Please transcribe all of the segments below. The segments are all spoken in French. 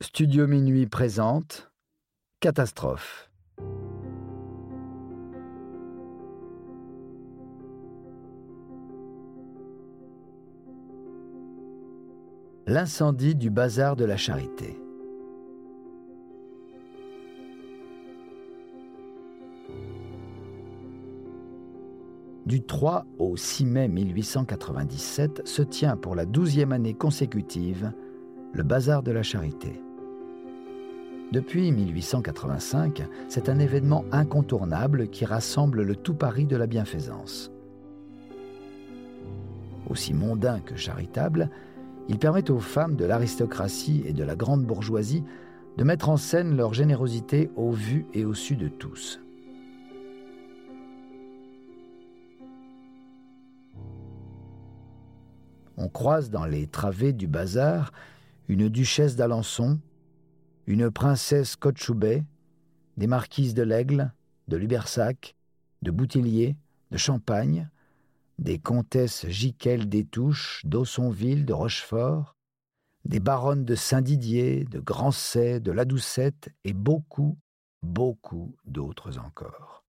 Studio Minuit présente Catastrophe. L'incendie du bazar de la Charité. Du 3 au 6 mai 1897 se tient pour la douzième année consécutive le bazar de la Charité. Depuis 1885, c'est un événement incontournable qui rassemble le tout Paris de la bienfaisance. Aussi mondain que charitable, il permet aux femmes de l'aristocratie et de la grande bourgeoisie de mettre en scène leur générosité au vu et au su de tous. On croise dans les travées du bazar une duchesse d'Alençon, une princesse Cochoubet, des marquises de l'Aigle, de Lubersac, de Boutillier, de Champagne, des comtesses Giquel d'Étouches, d'Aussonville, de Rochefort, des baronnes de Saint-Didier, de Grancey, de La Doucette et beaucoup, beaucoup d'autres encore.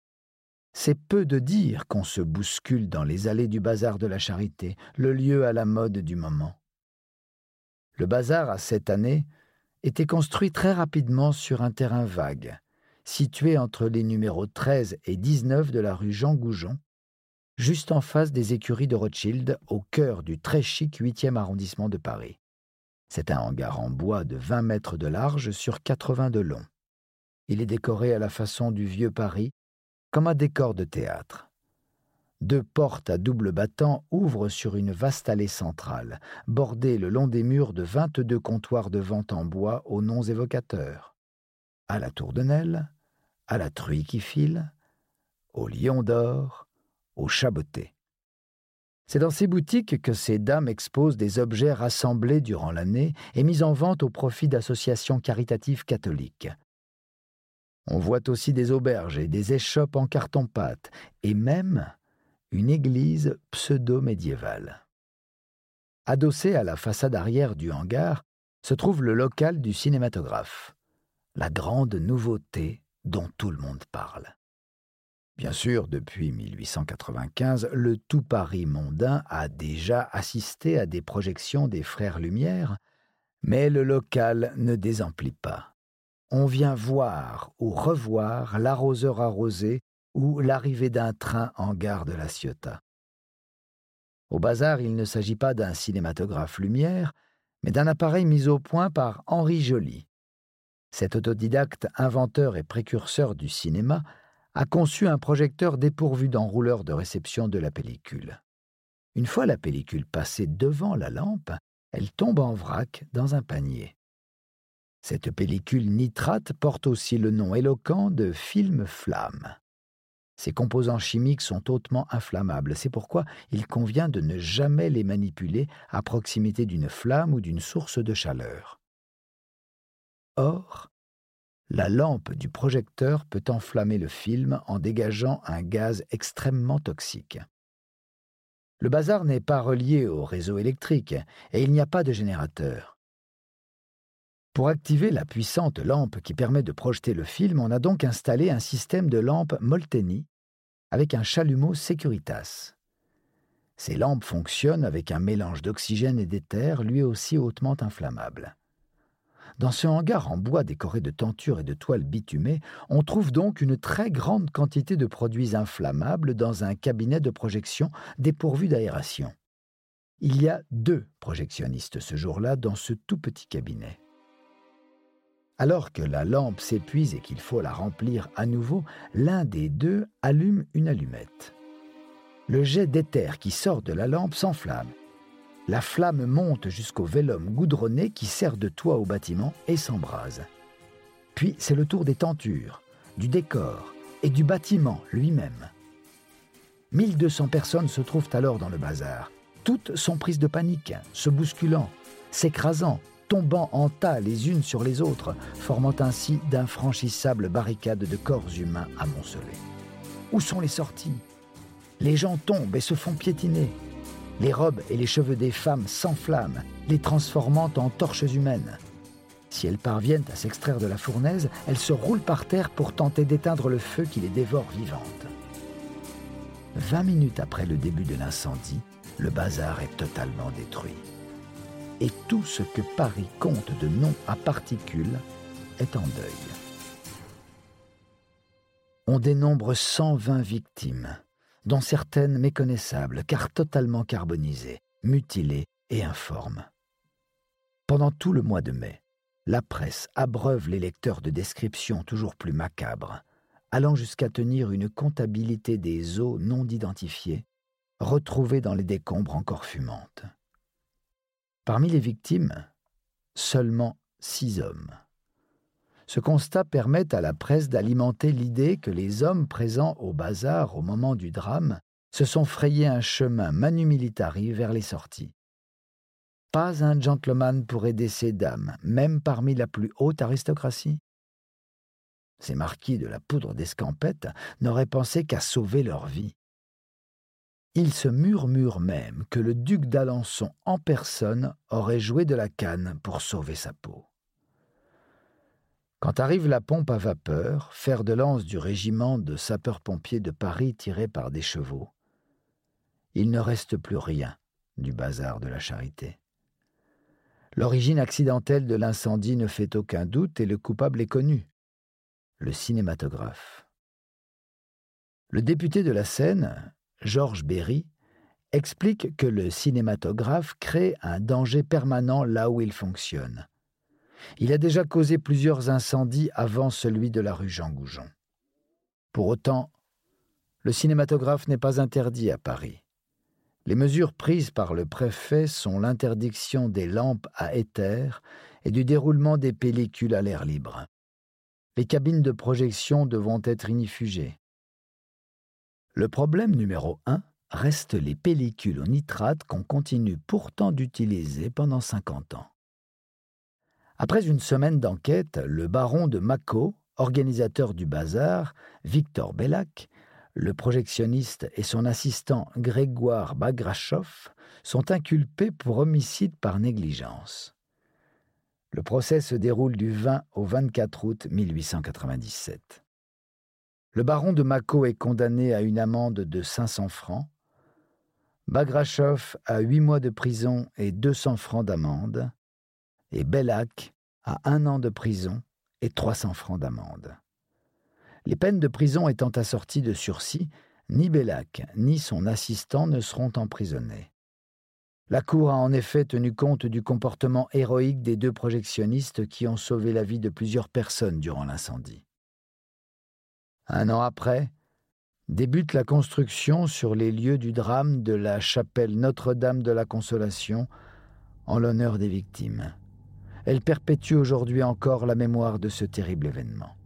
C'est peu de dire qu'on se bouscule dans les allées du bazar de la charité, le lieu à la mode du moment. Le bazar, à cette année, était construit très rapidement sur un terrain vague, situé entre les numéros 13 et 19 de la rue Jean Goujon, juste en face des écuries de Rothschild, au cœur du très chic 8e arrondissement de Paris. C'est un hangar en bois de 20 mètres de large sur 80 de long. Il est décoré à la façon du vieux Paris, comme un décor de théâtre. Deux portes à double battant ouvrent sur une vaste allée centrale, bordée le long des murs de vingt-deux comptoirs de vente en bois aux noms évocateurs. À la tour de Nesle, à la truie qui file, au lion d'or, au chaboté. C'est dans ces boutiques que ces dames exposent des objets rassemblés durant l'année et mis en vente au profit d'associations caritatives catholiques. On voit aussi des auberges et des échoppes en carton-pâte, et même une église pseudo-médiévale. Adossé à la façade arrière du hangar se trouve le local du cinématographe, la grande nouveauté dont tout le monde parle. Bien sûr, depuis 1895, le tout Paris mondain a déjà assisté à des projections des Frères Lumière, mais le local ne désemplit pas. On vient voir ou revoir l'arroseur arrosé ou l'arrivée d'un train en gare de la Ciotat. Au bazar, il ne s'agit pas d'un cinématographe lumière, mais d'un appareil mis au point par Henri Joly. Cet autodidacte inventeur et précurseur du cinéma a conçu un projecteur dépourvu d'enrouleur de réception de la pellicule. Une fois la pellicule passée devant la lampe, elle tombe en vrac dans un panier. Cette pellicule nitrate porte aussi le nom éloquent de film flamme. Ces composants chimiques sont hautement inflammables, c'est pourquoi il convient de ne jamais les manipuler à proximité d'une flamme ou d'une source de chaleur. Or, la lampe du projecteur peut enflammer le film en dégageant un gaz extrêmement toxique. Le bazar n'est pas relié au réseau électrique et il n'y a pas de générateur. Pour activer la puissante lampe qui permet de projeter le film, on a donc installé un système de lampes Molteni avec un chalumeau Securitas. Ces lampes fonctionnent avec un mélange d'oxygène et d'éther, lui aussi hautement inflammable. Dans ce hangar en bois décoré de tentures et de toiles bitumées, on trouve donc une très grande quantité de produits inflammables dans un cabinet de projection dépourvu d'aération. Il y a deux projectionnistes ce jour-là dans ce tout petit cabinet. Alors que la lampe s'épuise et qu'il faut la remplir à nouveau, l'un des deux allume une allumette. Le jet d'éther qui sort de la lampe s'enflamme. La flamme monte jusqu'au vélum goudronné qui sert de toit au bâtiment et s'embrase. Puis c'est le tour des tentures, du décor et du bâtiment lui-même. 1200 personnes se trouvent alors dans le bazar. Toutes sont prises de panique, se bousculant, s'écrasant, tombant en tas les unes sur les autres, formant ainsi d'infranchissables barricades de corps humains amoncelés. Où sont les sorties? Les gens tombent et se font piétiner. Les robes et les cheveux des femmes s'enflamment, les transformant en torches humaines. Si elles parviennent à s'extraire de la fournaise, elles se roulent par terre pour tenter d'éteindre le feu qui les dévore vivantes. Vingt minutes après le début de l'incendie, le bazar est totalement détruit. Et tout ce que Paris compte de noms à particules est en deuil. On dénombre 120 victimes, dont certaines méconnaissables car totalement carbonisées, mutilées et informes. Pendant tout le mois de mai, la presse abreuve les lecteurs de descriptions toujours plus macabres, allant jusqu'à tenir une comptabilité des eaux non identifiées, retrouvées dans les décombres encore fumantes. Parmi les victimes, seulement six hommes. Ce constat permet à la presse d'alimenter l'idée que les hommes présents au bazar au moment du drame se sont frayés un chemin manu militari vers les sorties. Pas un gentleman pour aider ces dames, même parmi la plus haute aristocratie. Ces marquis de la poudre d'escampette n'auraient pensé qu'à sauver leur vie. Il se murmure même que le duc d'Alençon en personne aurait joué de la canne pour sauver sa peau. Quand arrive la pompe à vapeur, fer de lance du régiment de sapeurs-pompiers de Paris tiré par des chevaux, il ne reste plus rien du bazar de la charité. L'origine accidentelle de l'incendie ne fait aucun doute et le coupable est connu. Le cinématographe. Le député de la Seine, Georges Berry, explique que le cinématographe crée un danger permanent là où il fonctionne. Il a déjà causé plusieurs incendies avant celui de la rue Jean Goujon. Pour autant, le cinématographe n'est pas interdit à Paris. Les mesures prises par le préfet sont l'interdiction des lampes à éther et du déroulement des pellicules à l'air libre. Les cabines de projection devront être inifugées. Le problème numéro un reste les pellicules au nitrate qu'on continue pourtant d'utiliser pendant 50 ans. Après une semaine d'enquête, le baron de Mako, organisateur du bazar, Victor Bellac, le projectionniste et son assistant Grégoire Bagrachov sont inculpés pour homicide par négligence. Le procès se déroule du 20 au 24 août 1897. Le baron de Mako est condamné à une amende de 500 francs, Bagrachov à huit mois de prison et 200 francs d'amende, et Bellac à un an de prison et 300 francs d'amende. Les peines de prison étant assorties de sursis, ni Bellac ni son assistant ne seront emprisonnés. La Cour a en effet tenu compte du comportement héroïque des deux projectionnistes qui ont sauvé la vie de plusieurs personnes durant l'incendie. Un an après, débute la construction sur les lieux du drame de la chapelle Notre-Dame de la Consolation en l'honneur des victimes. Elle perpétue aujourd'hui encore la mémoire de ce terrible événement.